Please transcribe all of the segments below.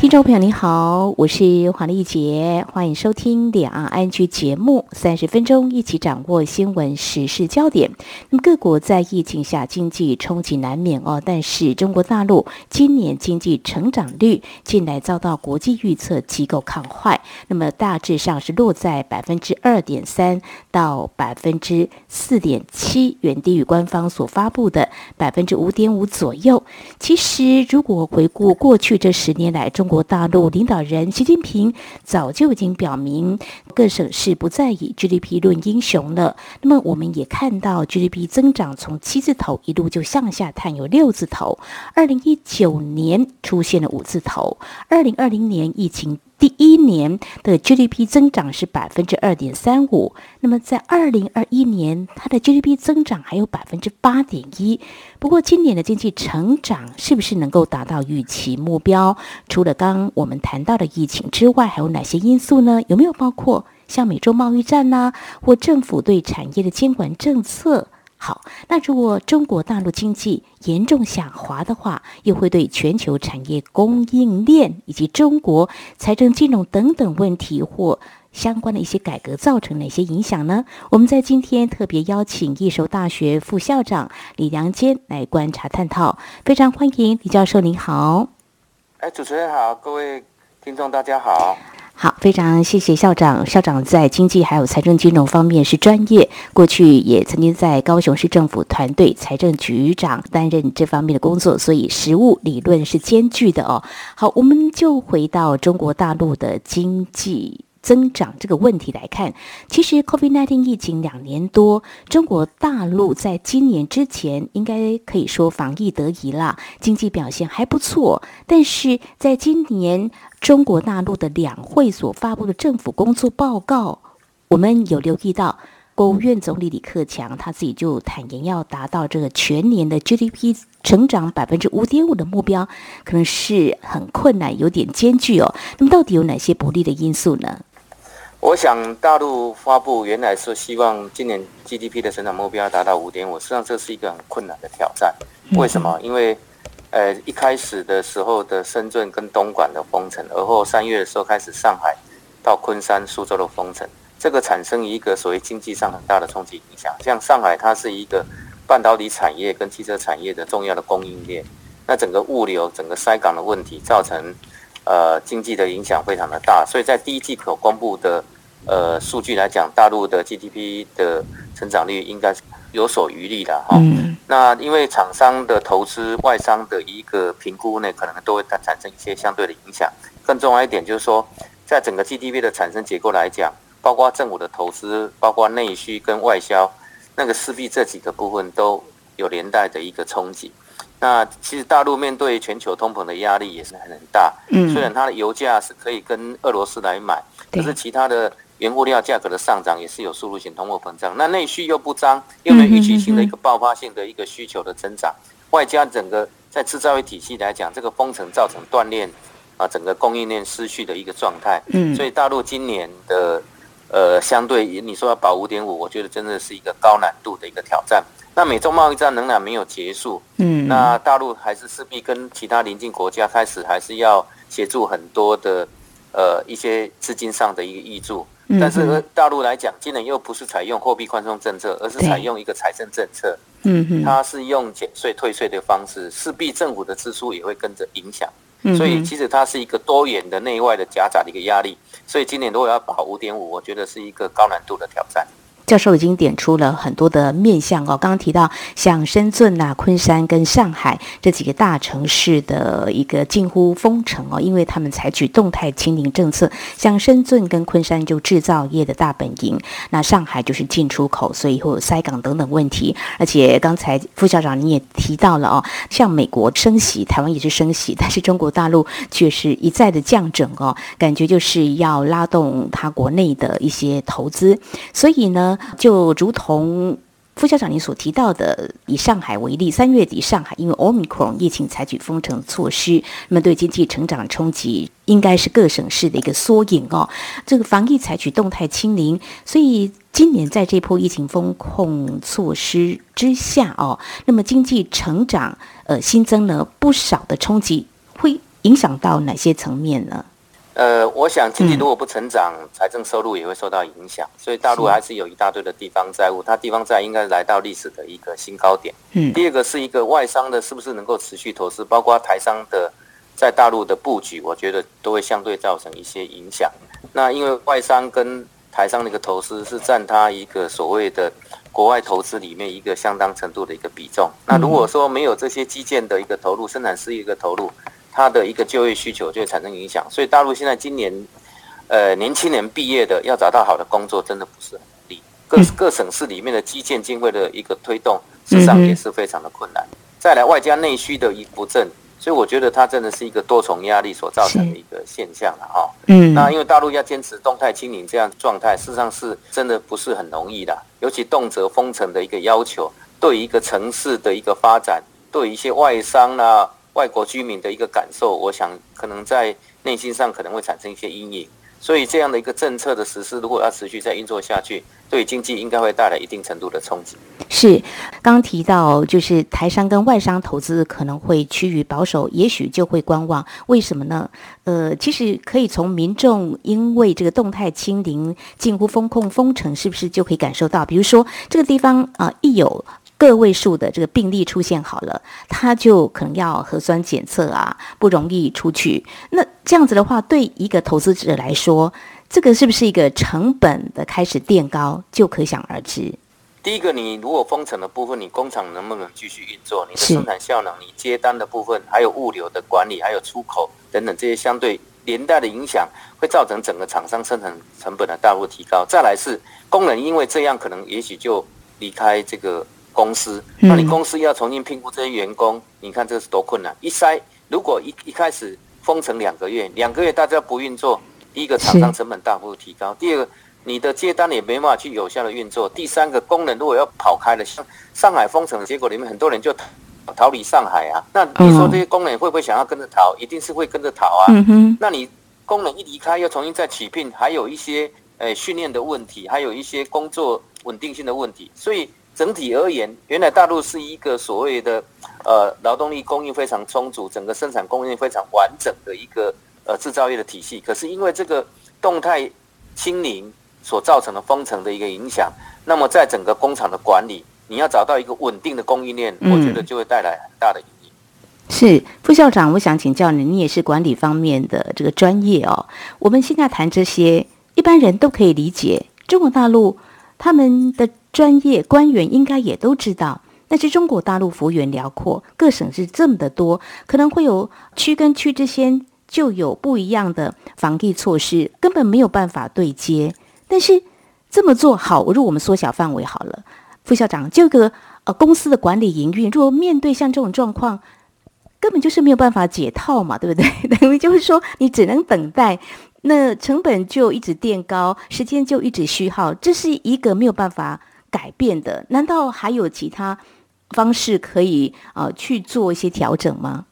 听众朋友你好，我是黄丽杰，欢迎收听两岸安居节目，三十分钟一起掌握新闻时事焦点。那么各国在疫情下经济冲击难免哦，但是中国大陆今年经济成长率近来遭到国际预测机构看坏，那么大致上是落在百分之二点三到百分之四点七，远低于官方所发布的百分之五点五左右。其实如果回顾过去这十年来，中国大陆领导人习近平早就已经表明，各省市不再以 GDP 论英雄了。那么，我们也看到 GDP 增长从七字头一路就向下探，有六字头。二零一九年出现了五字头，二零二零年疫情。第一年的 GDP 增长是百分之二点三五，那么在二零二一年，它的 GDP 增长还有百分之八点一。不过，今年的经济成长是不是能够达到预期目标？除了刚我们谈到的疫情之外，还有哪些因素呢？有没有包括像美洲贸易战呐、或政府对产业的监管政策？好，那如果中国大陆经济严重下滑的话，又会对全球产业供应链以及中国财政金融等等问题或相关的一些改革造成哪些影响呢？我们在今天特别邀请义守大学副校长李良坚来观察探讨，非常欢迎李教授，您好。哎，主持人好，各位听众大家好。好，非常谢谢校长。校长在经济还有财政金融方面是专业，过去也曾经在高雄市政府团队财政局长担任这方面的工作，所以实务理论是兼具的哦。好，我们就回到中国大陆的经济增长这个问题来看，其实 COVID-19 疫情两年多，中国大陆在今年之前应该可以说防疫得宜啦，经济表现还不错。但是在今年中国大陆的两会所发布的政府工作报告，我们有留意到，国务院总理李克强他自己就坦言，要达到这个全年的 GDP 成长百分之五点五的目标，可能是很困难，有点艰巨哦。那么到底有哪些不利的因素呢？我想，大陆发布原来是希望今年 GDP 的成长目标达到五点五，实际上这是一个很困难的挑战。为什么？因为，呃，一开始的时候的深圳跟东莞的封城，而后三月的时候开始上海到昆山、苏州的封城，这个产生一个所谓经济上很大的冲击影响。像上海，它是一个半导体产业跟汽车产业的重要的供应链，那整个物流、整个塞港的问题造成。呃，经济的影响非常的大，所以在第一季可公布的呃数据来讲，大陆的 GDP 的成长率应该是有所余力的哈。嗯。那因为厂商的投资、外商的一个评估呢，可能都会产生一些相对的影响。更重要一点就是说，在整个 GDP 的产生结构来讲，包括政府的投资、包括内需跟外销，那个势必这几个部分都有连带的一个冲击。那其实大陆面对全球通膨的压力也是很很大。嗯，虽然它的油价是可以跟俄罗斯来买，可是其他的原物料价格的上涨也是有输入性通货膨胀。那内需又不彰，又没有预期性的一个爆发性的一个需求的增长，外加整个在制造业体系来讲，这个封城造成断链啊，整个供应链失序的一个状态。嗯，所以大陆今年的呃相对你说要保五点五，我觉得真的是一个高难度的一个挑战。那美中贸易战仍然没有结束，嗯，那大陆还是势必跟其他邻近国家开始还是要协助很多的，呃，一些资金上的一个挹注，但是大陆来讲，今年又不是采用货币宽松政策，而是采用一个财政政策，嗯嗯，它是用减税退税的方式，势必政府的支出也会跟着影响，所以其实它是一个多元的内外的夹杂的一个压力，所以今年如果要跑五点五，我觉得是一个高难度的挑战。教授已经点出了很多的面向哦，刚刚提到像深圳呐、昆山跟上海这几个大城市的一个近乎封城哦，因为他们采取动态清零政策。像深圳跟昆山就制造业的大本营，那上海就是进出口，所以会有塞港等等问题。而且刚才副校长你也提到了哦，像美国升息，台湾也是升息，但是中国大陆却是一再的降准哦，感觉就是要拉动它国内的一些投资，所以呢。就如同副校长，您所提到的，以上海为例，三月底上海因为 Omicron 疫情采取封城措施，那么对经济成长冲击应该是各省市的一个缩影哦。这个防疫采取动态清零，所以今年在这波疫情风控措施之下哦，那么经济成长呃新增了不少的冲击，会影响到哪些层面呢？呃，我想经济如果不成长，财、嗯、政收入也会受到影响，所以大陆还是有一大堆的地方债务，它地方债应该来到历史的一个新高点。嗯，第二个是一个外商的是不是能够持续投资，包括台商的在大陆的布局，我觉得都会相对造成一些影响。那因为外商跟台商的一个投资是占它一个所谓的国外投资里面一个相当程度的一个比重。那如果说没有这些基建的一个投入，生产事业一个投入。它的一个就业需求就会产生影响，所以大陆现在今年，呃，年轻人毕业的要找到好的工作，真的不是很容易。各各省市里面的基建经费的一个推动，事实上也是非常的困难。再来外加内需的一不振，所以我觉得它真的是一个多重压力所造成的一个现象了哈。嗯，那因为大陆要坚持动态清零这样状态，事实上是真的不是很容易的，尤其动辄封城的一个要求，对一个城市的一个发展，对一些外商啊。外国居民的一个感受，我想可能在内心上可能会产生一些阴影，所以这样的一个政策的实施，如果要持续再运作下去，对经济应该会带来一定程度的冲击。是，刚提到就是台商跟外商投资可能会趋于保守，也许就会观望。为什么呢？呃，其实可以从民众因为这个动态清零、近乎封控、封城，是不是就可以感受到？比如说这个地方啊、一有。个位数的这个病例出现好了，他就可能要核酸检测啊，不容易出去。那这样子的话，对一个投资者来说，这个是不是一个成本的开始垫高，就可想而知。第一个，你如果封城的部分，你工厂能不能继续运作？你的生产效能，你接单的部分，还有物流的管理，还有出口等等这些相对连带的影响，会造成整个厂商生产成本的大幅提高。再来是工人，因为这样可能也许就离开这个。公司，那你公司要重新评估这些员工，你看这是多困难。一筛，如果一一开始封城两个月，两个月大家不运作，第一个厂商成本大幅提高，第二个你的接单也没办法去有效的运作，第三个工人如果要跑开了，像上海封城的结果里面很多人就逃逃离上海啊，那你说这些工人会不会想要跟着逃？一定是会跟着逃啊。那你工人一离开，又重新再起聘，还有一些诶训练的问题，还有一些工作稳定性的问题，所以。整体而言，原来大陆是一个所谓的呃劳动力供应非常充足，整个生产供应非常完整的一个呃制造业的体系。可是因为这个动态清零所造成的封城的一个影响，那么在整个工厂的管理，你要找到一个稳定的供应链，我觉得就会带来很大的影响。是副校长，我想请教你，你也是管理方面的这个专业哦。我们现在谈这些，一般人都可以理解，中国大陆他们的。专业官员应该也都知道，但是中国大陆幅员辽阔，各省是这么的多，可能会有区跟区之间就有不一样的防疫措施，根本没有办法对接。但是这么做好，如果我们缩小范围好了，副校长，这个呃公司的管理营运，如果面对像这种状况，根本就是没有办法解套嘛，对不对？等于就是说，你只能等待。那成本就一直垫高，时间就一直虚耗，这是一个没有办法改变的。难道还有其他方式可以啊、呃、去做一些调整吗？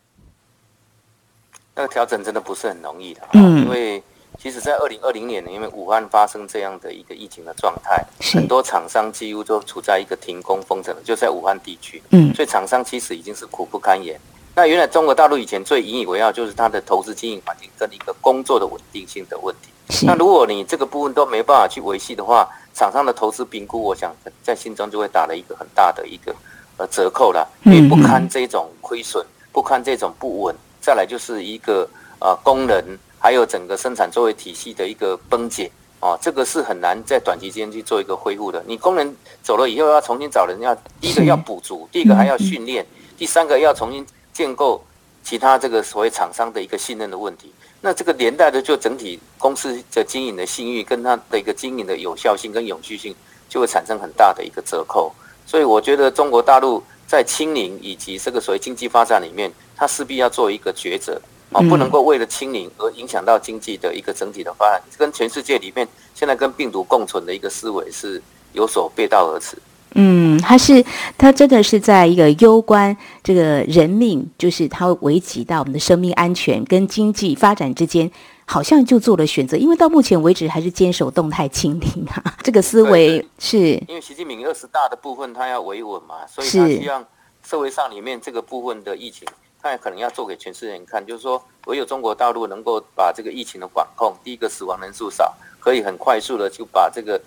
那个调整真的不是很容易的，嗯，因为其实，在二零二零年呢，因为武汉发生这样的一个疫情的状态，很多厂商几乎都处在一个停工封城，就在武汉地区，嗯，所以厂商其实已经是苦不堪言。那原来中国大陆以前最引以为傲就是它的投资经营环境跟一个工作的稳定性的问题。那如果你这个部分都没办法去维系的话，厂商的投资评估，我想在心中就会打了一个很大的一个呃折扣了，因为不堪这种亏损，不堪这种不稳，再来就是一个呃工人还有整个生产作业体系的一个崩解哦，这个是很难在短期间去做一个恢复的。你工人走了以后要重新找人，要第一个要补足，第一个还要训练，第三个要重新。建构其他这个所谓厂商的一个信任的问题，那这个连带的就整体公司的经营的信誉跟它的一个经营的有效性跟永续性就会产生很大的一个折扣。所以我觉得中国大陆在清零以及这个所谓经济发展里面，它势必要做一个抉择啊，不能够为了清零而影响到经济的一个整体的发展，跟全世界里面现在跟病毒共存的一个思维是有所背道而驰。嗯，他是他真的是在一个攸关这个人命，就是他会危及到我们的生命安全跟经济发展之间，好像就做了选择。因为到目前为止还是坚守动态清零啊，这个思维是。因为习近平二十大的部分他要维稳嘛，所以他希望社会上里面这个部分的疫情，他也可能要做给全世界人看，就是说唯有中国大陆能够把这个疫情的管控，第一个死亡人数少，可以很快速的就把这个。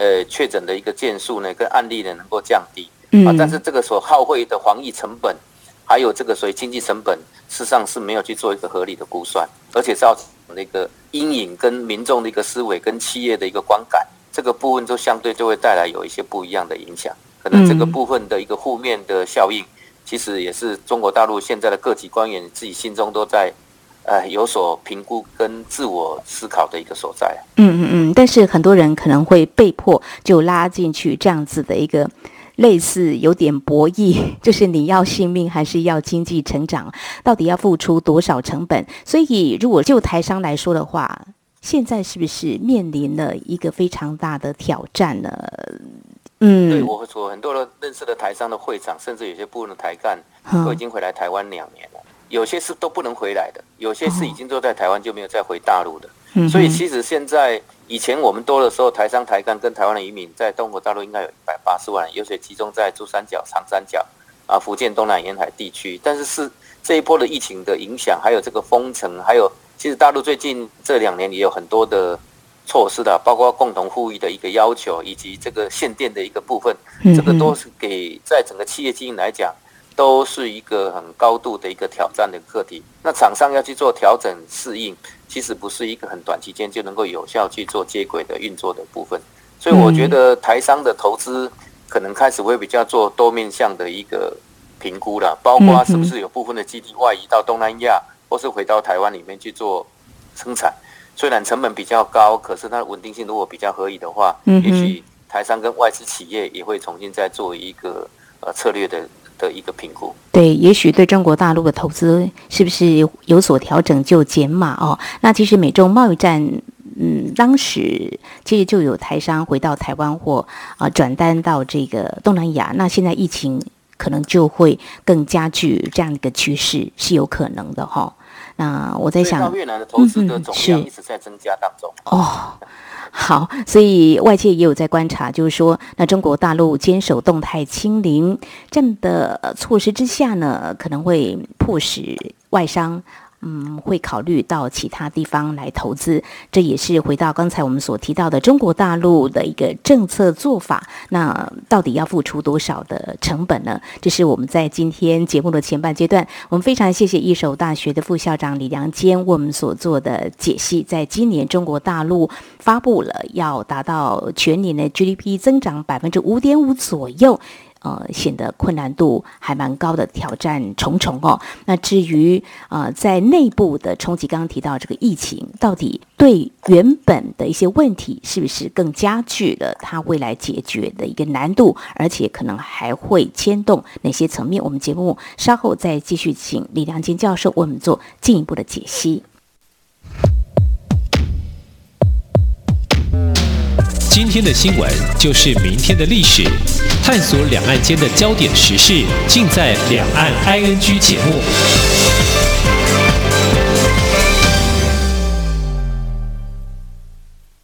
呃，确诊的一个件数呢，跟案例呢能够降低，嗯啊，但是这个所耗费的防疫成本，还有这个所谓经济成本，事实上是没有去做一个合理的估算，而且造成那个阴影跟民众的一个思维跟企业的一个观感，这个部分就相对就会带来有一些不一样的影响，可能这个部分的一个负面的效应，其实也是中国大陆现在的各级官员自己心中都在。呃，有所评估跟自我思考的一个所在。嗯嗯嗯，但是很多人可能会被迫就拉进去这样子的一个类似有点博弈，就是你要性命还是要经济成长，到底要付出多少成本？所以，如果就台商来说的话，现在是不是面临了一个非常大的挑战呢？嗯，对我会说，很多人认识的台商的会长，甚至有些部分的台干都已经回来台湾两年有些是都不能回来的，有些是已经都在台湾就没有再回大陆的。哦、所以其实现在以前我们多的时候，台商台干跟台湾的移民在中国大陆应该有一百八十万，有些集中在珠三角、长三角啊、福建东南沿海地区。但是是这一波的疫情的影响，还有这个封城，还有其实大陆最近这两年也有很多的措施的，包括共同富裕的一个要求，以及这个限电的一个部分，这个都是给在整个企业经营来讲。都是一个很高度的一个挑战的课题。那厂商要去做调整适应，其实不是一个很短期间就能够有效去做接轨的运作的部分。所以我觉得台商的投资可能开始会比较做多面向的一个评估了，包括是不是有部分的基地外移到东南亚，或是回到台湾里面去做生产。虽然成本比较高，可是它的稳定性如果比较合理的话，也许台商跟外资企业也会重新再做一个呃策略的。的一个评估，对，也许对中国大陆的投资是不是有所调整就减码哦？那其实美中贸易战，嗯，当时其实就有台商回到台湾或啊转单到这个东南亚，那现在疫情可能就会更加剧这样一个趋势是有可能的哈、那我在想，越南的投资的总量一直在增加当中、嗯、哦。好，所以外界也有在观察，就是说，那中国大陆坚守动态清零这样的措施之下呢，可能会迫使外商。嗯，会考虑到其他地方来投资，这也是回到刚才我们所提到的中国大陆的一个政策做法。那到底要付出多少的成本呢？这是我们在今天节目的前半阶段，我们非常谢谢一手大学的副校长李良坚为我们所做的解析。在今年中国大陆发布了要达到全年的 GDP 增长百分之五点五左右。呃，显得困难度还蛮高的，挑战重重哦。那至于呃，在内部的冲击，刚刚提到这个疫情，到底对原本的一些问题是不是更加剧了它未来解决的一个难度，而且可能还会牵动哪些层面？我们节目稍后再继续请李良坚教授为我们做进一步的解析。今天的新闻就是明天的历史，探索两岸间的焦点时事，尽在《两岸 ING》节目。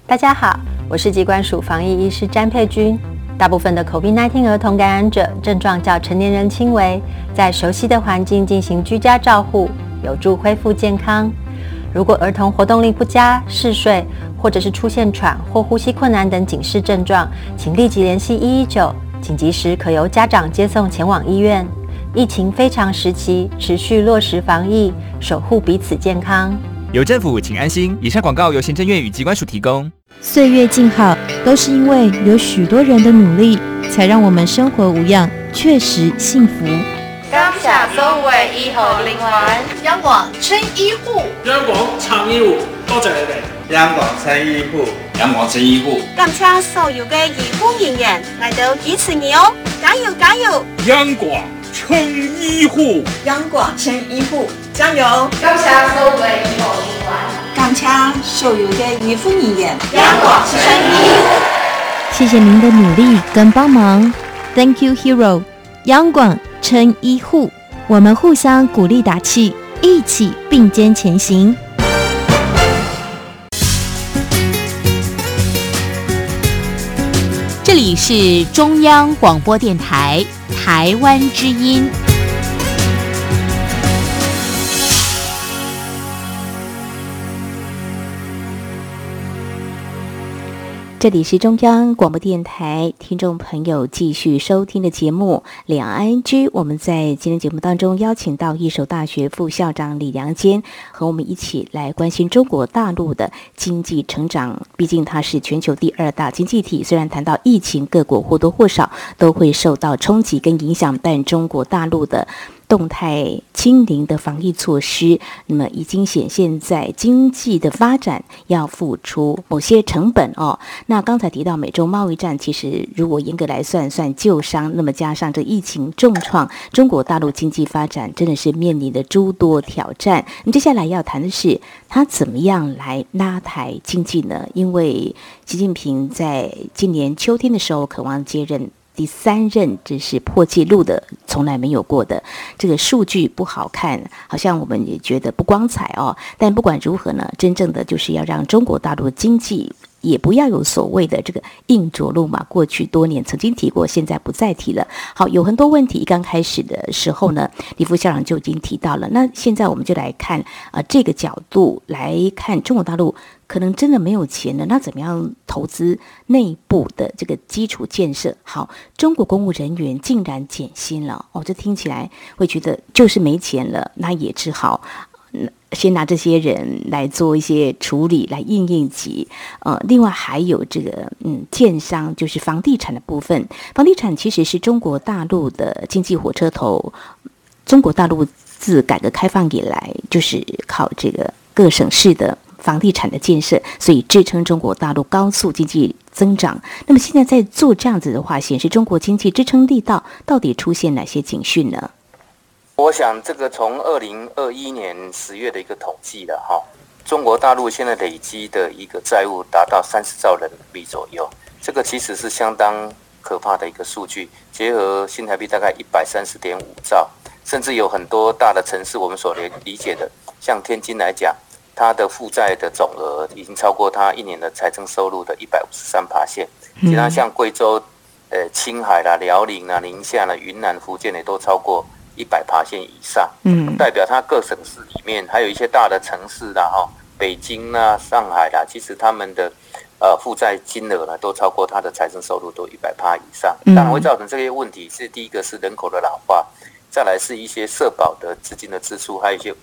大家好，我是疾管署防疫医师詹佩君。大部分的 COVID-19 儿童感染者症状较成年人轻微，在熟悉的环境进行居家照护，有助恢复健康。如果儿童活动力不佳、嗜睡，或者是出现喘或呼吸困难等警示症状，请立即联系一一九，紧急时可由家长接送前往医院。疫情非常时期，持续落实防疫，守护彼此健康。有政府，请安心。以上广告由行政院与机关署提供。岁月静好，都是因为有许多人的努力，才让我们生活无恙，确实幸福。感谢所有医护人员，央广青医护，央广长医护，多谢你哋。央广青医护，央广青医护，感谢所有嘅医护人员嚟到支持你哦，加油加油！央广青医护，央广青医护，加油！感谢所有嘅医护人员，感谢所有嘅医护人员，央广青医护，谢谢您的努力跟帮忙。Thank you, Hero。央广称医护，我们互相鼓励打气，一起并肩前行。这里是中央广播电台台湾之音。这里是中央广播电台，听众朋友继续收听的节目《两岸居》。我们在今天节目当中邀请到一所大学副校长李良坚，和我们一起来关心中国大陆的经济成长。毕竟它是全球第二大经济体，虽然谈到疫情，各国或多或少都会受到冲击跟影响，但中国大陆的。动态清零的防疫措施，那么已经显现在经济的发展要付出某些成本哦。那刚才提到美洲贸易战，其实如果严格来算算旧伤，那么加上这疫情重创，中国大陆经济发展真的是面临的诸多挑战。那么接下来要谈的是，他怎么样来拉抬经济呢？因为习近平在今年秋天的时候渴望接任。第三任这是破纪录的，从来没有过的。这个数据不好看，好像我们也觉得不光彩哦。但不管如何呢，真正的就是要让中国大陆经济。也不要有所谓的这个硬着陆嘛，过去多年曾经提过，现在不再提了。好，有很多问题，刚开始的时候呢，李副校长就已经提到了。那现在我们就来看啊、这个角度来看，中国大陆可能真的没有钱了，那怎么样投资内部的这个基础建设？好，中国公务人员竟然减薪了，哦，这听起来会觉得就是没钱了，那也只好。先拿这些人来做一些处理，来应应急。呃，另外还有这个嗯，建商就是房地产的部分。房地产其实是中国大陆的经济火车头。中国大陆自改革开放以来，就是靠这个各省市的房地产的建设，所以支撑中国大陆高速经济增长。那么现在在做这样子的话，显示中国经济支撑力道到底出现哪些警讯呢？我想，这个从二零二一年十月的一个统计了哈，中国大陆现在累积的一个债务达到三十兆人民币左右，这个其实是相当可怕的一个数据。结合新台币大概一百三十点五兆，甚至有很多大的城市，我们所理解的，像天津来讲，它的负债的总额已经超过它一年的财政收入的一百五十三趴线。其他像贵州、呃青海啦、辽宁啦、宁夏啦、云南、福建也都超过。一百趴线以上，嗯，代表它各省市里面还有一些大的城市啦，哈，北京啦、上海啦，其实他们的呃负债金额呢，都超过它的财政收入都一百趴以上。当然会造成这些问题是第一个是人口的老化，再来是一些社保的资金的支出，还有一些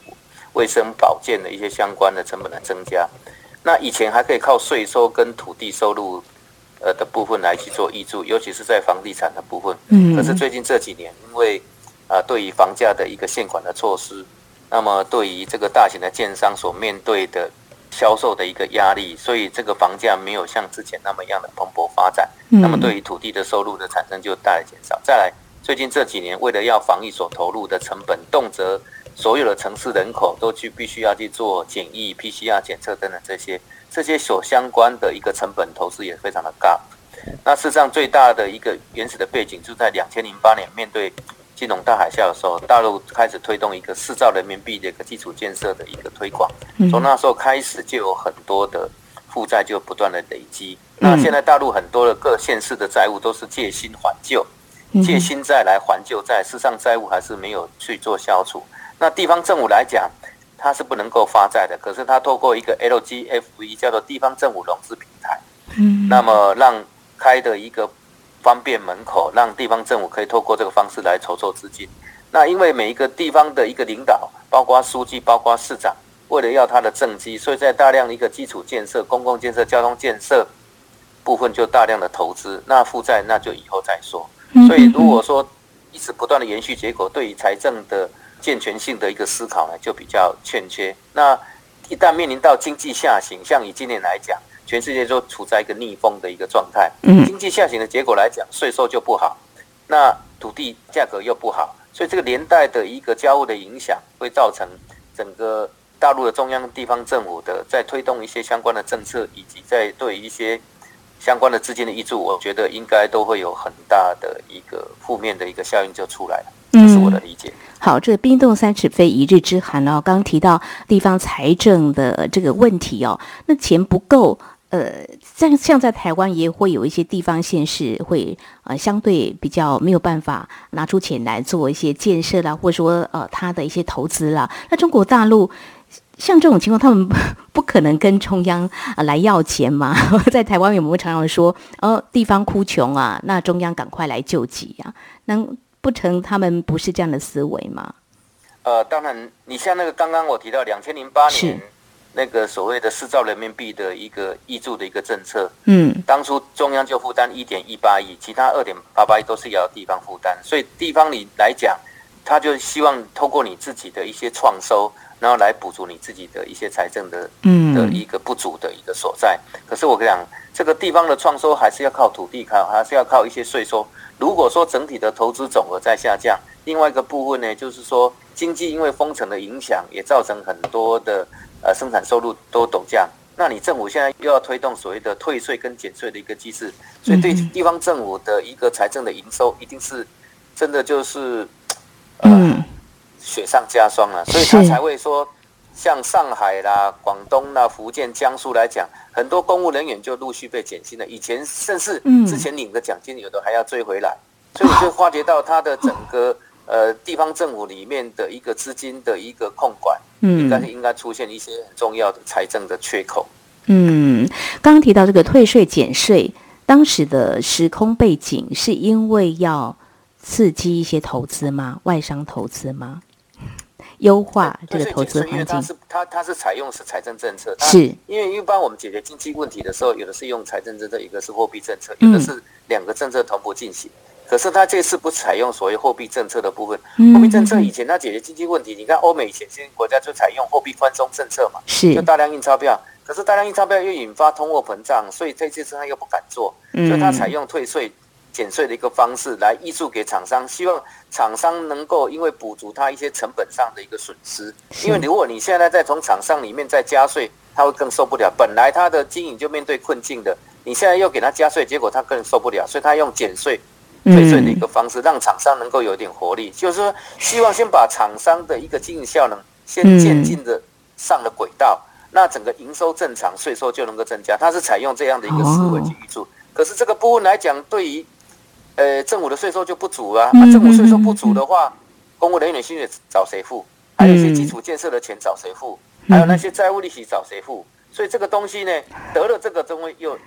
卫生保健的一些相关的成本的增加。那以前还可以靠税收跟土地收入呃的部分来去做挹注，尤其是在房地产的部分。嗯，可是最近这几年因为啊，对于房价的一个限管的措施，那么对于这个大型的建商所面对的销售的一个压力，所以这个房价没有像之前那么样的蓬勃发展。那么对于土地的收入的产生就大大减少。再来，最近这几年为了要防疫所投入的成本，动辄所有的城市人口都去必须要去做检疫、PCR 检测等等这些，这些所相关的一个成本投资也非常的高。那事实上最大的一个原始的背景就在两千零八年面对。金融大海啸的时候，大陆开始推动一个四兆人民币的一个基础建设的一个推广。从那时候开始，就有很多的负债就不断的累积。那现在大陆很多的各县市的债务都是借新还旧，借新债来还旧债，事实上债务还是没有去做消除。那地方政府来讲，它是不能够发债的，可是它透过一个 LGFV 叫做地方政府融资平台，嗯那么让开的一个。方便门口，让地方政府可以透过这个方式来筹措资金。那因为每一个地方的一个领导，包括书记、包括市长，为了要他的政绩，所以在大量一个基础建设、公共建设、交通建设部分就大量的投资。那负债那就以后再说。所以如果说一直不断的延续，结果对于财政的健全性的一个思考呢，就比较欠缺。那一旦面临到经济下行，像以今年来讲。全世界都处在一个逆风的一个状态，经济下行的结果来讲，税收就不好，那土地价格又不好，所以这个连带的一个交互的影响，会造成整个大陆的中央地方政府的在推动一些相关的政策，以及在对一些相关的资金的挹注，我觉得应该都会有很大的一个负面的一个效应就出来了。理解。好，这个冰冻三尺非一日之寒哦。刚刚提到地方财政的这个问题哦，那钱不够，呃，像像在台湾也会有一些地方县市会呃相对比较没有办法拿出钱来做一些建设啦，或者说呃他的一些投资啦。那中国大陆像这种情况，他们 不可能跟中央啊来要钱嘛？在台湾有没有常常说，哦，地方哭穷啊，那中央赶快来救济啊？那不成，他们不是这样的思维吗？呃，当然，你像那个刚刚我提到两千零八年那个所谓的四兆人民币的一个挹注的一个政策，嗯，当初中央就负担一点一八亿，其他二点八八亿都是要地方负担，所以地方你来讲，他就希望透过你自己的一些创收，然后来补足你自己的一些财政的嗯的一个不足的一个所在。可是我跟你讲，这个地方的创收还是要靠土地靠，还是要靠一些税收。如果说整体的投资总额在下降，另外一个部分呢，就是说经济因为封城的影响，也造成很多的呃生产收入都陡降。那你政府现在又要推动所谓的退税跟减税的一个机制，所以对地方政府的一个财政的营收，一定是真的就是呃雪上加霜了。所以他才会说，像上海啦、广东啦、福建、江苏来讲。很多公务人员就陆续被减薪了，以前甚至之前领的奖金有的还要追回来，所以就发觉到他的整个呃地方政府里面的一个资金的一个控管，应该是应该出现一些很重要的财政的缺口。嗯，刚刚提到这个退税减税，当时的时空背景是因为要刺激一些投资吗？外商投资吗？优化这个投资环境，因为它是它它是采用是财政政策，是。因为一般我们解决经济问题的时候，有的是用财政政策，一个是货币政策，有的是两个政策同步进行。可是它这次不采用所谓货币政策的部分，货币政策以前它解决经济问题，你看欧美以前这些国家就采用货币宽松政策嘛，是。就大量印钞票，可是大量印钞票又引发通货膨胀，所以这次他又不敢做，所以他采用退税。减税的一个方式来挹注给厂商，希望厂商能够因为补足他一些成本上的一个损失。因为如果你现在再从厂商里面再加税，他会更受不了。本来他的经营就面对困境的，你现在又给他加税，结果他更受不了。所以他用减税、退税的一个方式，让厂商能够有点活力。就是说，希望先把厂商的一个经营效能先渐进的上了轨道，那整个营收正常，税收就能够增加。他是采用这样的一个思维去挹注。可是这个部分来讲，对于呃，政府的税收就不足啊。那、啊、政府税收不足的话，公务人员薪水找谁付？还有一些基础建设的钱找谁付？还有那些债务利息找谁付？所以这个东西呢，得了这个，就会又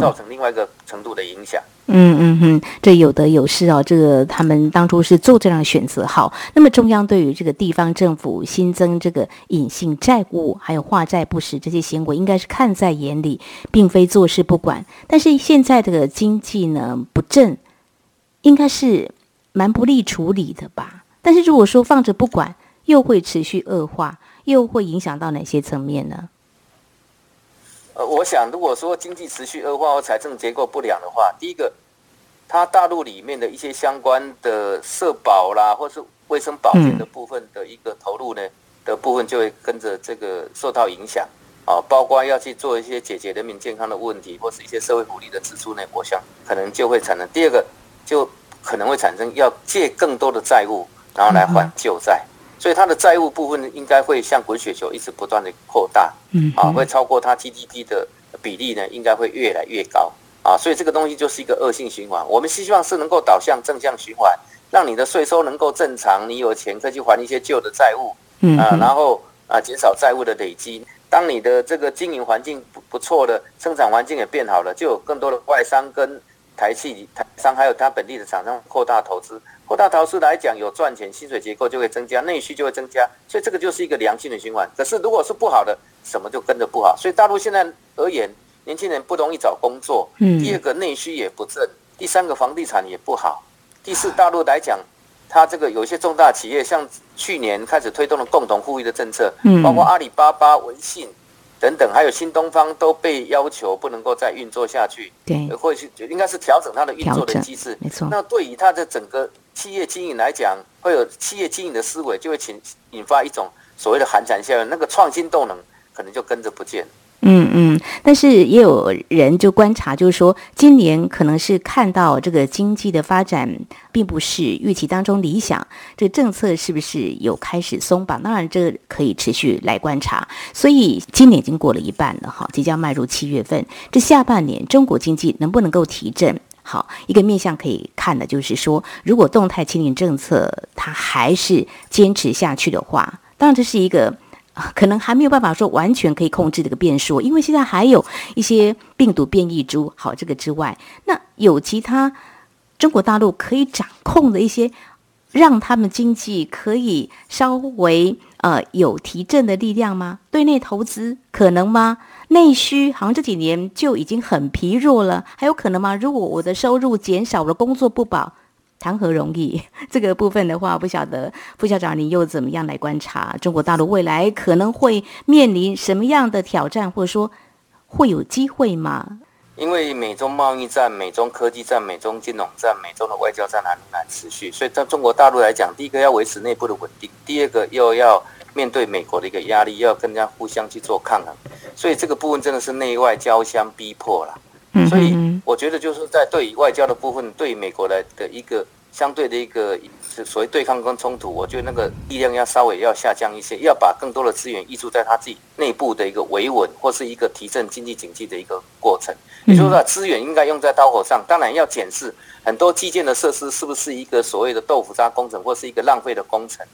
造成另外一个程度的影响。嗯嗯哼，这有得有失哦。这个他们当初是做这样的选择。好，那么中央对于这个地方政府新增这个隐性债务，还有化债不实这些行为，应该是看在眼里，并非坐视不管。但是现在这个经济呢不振。应该是蛮不利处理的吧，但是如果说放着不管，又会持续恶化，又会影响到哪些层面呢？呃，我想如果说经济持续恶化或财政结构不良的话，第一个，它大陆里面的一些相关的社保啦，或是卫生保健的部分的一个投入呢、的部分，就会跟着这个受到影响啊，包括要去做一些解决人民健康的问题，或是一些社会福利的支出呢，我想可能就会产生第二个。就可能会产生要借更多的债务，然后来还旧债，所以它的债务部分应该会像滚雪球一直不断的扩大，嗯啊，会超过它 GDP 的比例呢，应该会越来越高，啊，所以这个东西就是一个恶性循环。我们希望是能够导向正向循环，让你的税收能够正常，你有钱可以去还一些旧的债务，啊，然后啊减少债务的累积。当你的这个经营环境不不错的，生产环境也变好了，就有更多的外商跟。台企、台商还有它本地的厂商扩大投资，扩大投资来讲有赚钱，薪水结构就会增加，内需就会增加，所以这个就是一个良性的循环。可是如果是不好的，什么就跟着不好。所以大陆现在而言，年轻人不容易找工作，第二个内需也不振，第三个房地产也不好，第四大陆来讲，它这个有一些重大企业，像去年开始推动了共同富裕的政策，包括阿里巴巴、微信。等等，还有新东方都被要求不能够再运作下去，对，或是应该是调整它的运作的机制，没错。那对于它的整个企业经营来讲，会有企业经营的思维，就会引引发一种所谓的寒蝉效应，那个创新动能可能就跟着不见。嗯嗯，但是也有人就观察，就是说今年可能是看到这个经济的发展并不是预期当中理想，这个政策是不是有开始松绑？当然，这可以持续来观察。所以今年已经过了一半了哈，即将迈入七月份，这下半年中国经济能不能够提振？好，一个面向可以看的就是说，如果动态清零政策它还是坚持下去的话，当然这是一个。可能还没有办法说完全可以控制这个变数，因为现在还有一些病毒变异株。好，这个之外，那有其他中国大陆可以掌控的一些，让他们经济可以稍微呃有提振的力量吗？对内投资可能吗？内需好像这几年就已经很疲弱了，还有可能吗？如果我的收入减少了，工作不保。谈何容易？这个部分的话，不晓得副校长，你又怎么样来观察中国大陆未来可能会面临什么样的挑战，或者说会有机会吗？因为美中贸易战、美中科技战、美中金融战、美中的外交战还仍然持续，所以在中国大陆来讲，第一个要维持内部的稳定，第二个又要面对美国的一个压力，又要跟人家互相去做抗衡，所以这个部分真的是内外交相逼迫了。所以我觉得就是在对于外交的部分，对于美国来的一个相对的一个所谓对抗跟冲突，我觉得那个力量要稍微要下降一些，要把更多的资源挹注在他自己内部的一个维稳或是一个提振经济景气的一个过程。也就是说，资源应该用在刀口上，当然要检视很多基建的设施是不是一个所谓的豆腐渣工程或是一个浪费的工程，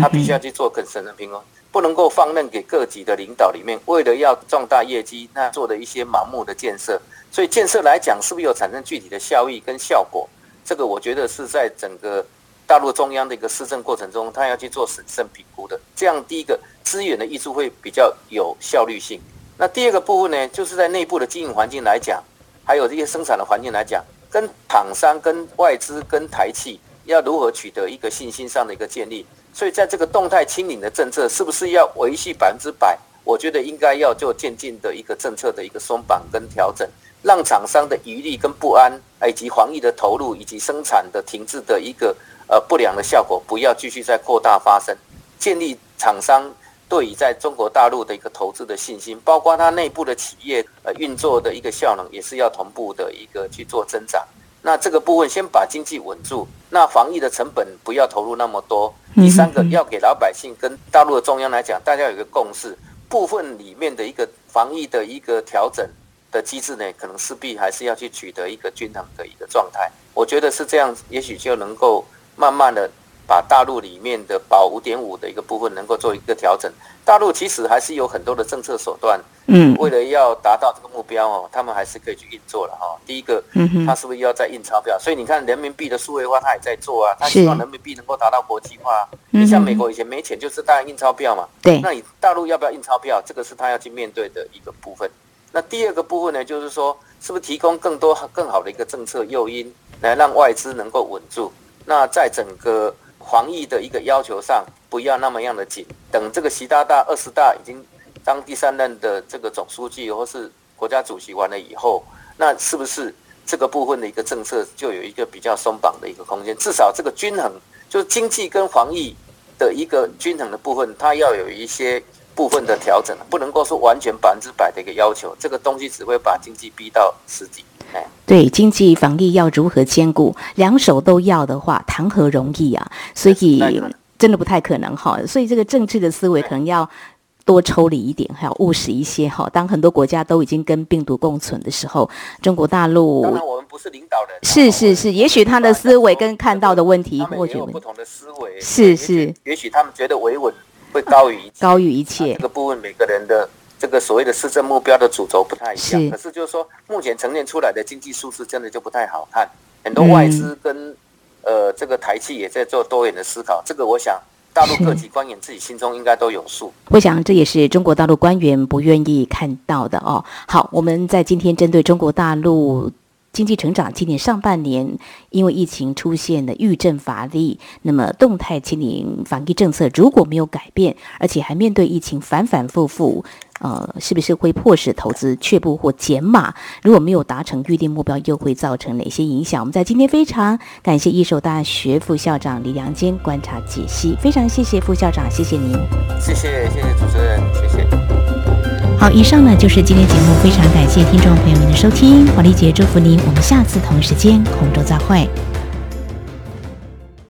他必须要去做更深的评估，不能够放任给各级的领导里面为了要壮大业绩，那做的一些盲目的建设。所以建设来讲，是不是有产生具体的效益跟效果？这个我觉得是在整个大陆中央的一个施政过程中，他要去做审慎评估的。这样第一个资源的挹注会比较有效率性。那第二个部分呢，就是在内部的经营环境来讲，还有这些生产的环境来讲，跟厂商、跟外资、跟台企要如何取得一个信心上的一个建立。所以在这个动态清零的政策，是不是要维系百分之百？我觉得应该要做渐进的一个政策的一个松绑跟调整。让厂商的余力跟不安，以及防疫的投入，以及生产的停滞的一个呃不良的效果，不要继续再扩大发生。建立厂商对于在中国大陆的一个投资的信心，包括它内部的企业呃运作的一个效能，也是要同步的一个去做增长。那这个部分先把经济稳住，那防疫的成本不要投入那么多。第三个要给老百姓跟大陆的中央来讲，大家有一个共识，部分里面的一个防疫的一个调整。的机制呢，可能势必还是要去取得一个均衡的一个状态。我觉得是这样，也许就能够慢慢的把大陆里面的保五点五的一个部分能够做一个调整。大陆其实还是有很多的政策手段，嗯，为了要达到这个目标哦，他们还是可以去运作了哈。第一个，嗯他是不是要再印钞票？所以你看人民币的数位化，他也在做啊，他希望人民币能够达到国际化。你像美国以前没钱，就是大量印钞票嘛，对。那你大陆要不要印钞票？这个是他要去面对的一个部分。那第二个部分呢，就是说，是不是提供更多更好的一个政策诱因，来让外资能够稳住？那在整个防疫的一个要求上，不要那么样的紧。等这个习大大二十大已经当第三任的这个总书记或是国家主席完了以后，那是不是这个部分的一个政策就有一个比较松绑的一个空间？至少这个均衡，就是经济跟防疫的一个均衡的部分，它要有一些。部分的调整，不能够说完全百分之百的一个要求，这个东西只会把经济逼到死地。对，经济防疫要如何兼顾，两手都要的话，谈何容易啊！所以真的不太可能哈。所以这个政治的思维可能要多抽离一点，还要务实一些哈。当很多国家都已经跟病毒共存的时候，中国大陆当然我们不是领导人，是是是，也许他的思维跟看到的问题或许有不同的思维，是是，也许他们觉得维稳。会高于高于一切。这个部分每个人的这个所谓的市政目标的主轴不太一样。可是就是说，目前呈现出来的经济数字真的就不太好看。很多外资跟呃这个台企也在做多元的思考。这个我想大陆各级官员自己心中应该都有数。我想这也是中国大陆官员不愿意看到的哦。好，我们在今天针对中国大陆。经济成长今年上半年，因为疫情出现的预振乏力，那么动态清零防疫政策如果没有改变，而且还面对疫情反反复复，呃，是不是会迫使投资却步或减码？如果没有达成预定目标，又会造成哪些影响？我们在今天非常感谢一手大学副校长李良坚观察解析，非常谢谢副校长，谢谢您，谢谢谢谢主持人，谢谢。好，以上呢就是今天节目，非常感谢听众朋友们的收听，黄丽姐祝福您，我们下次同一时间空中再会。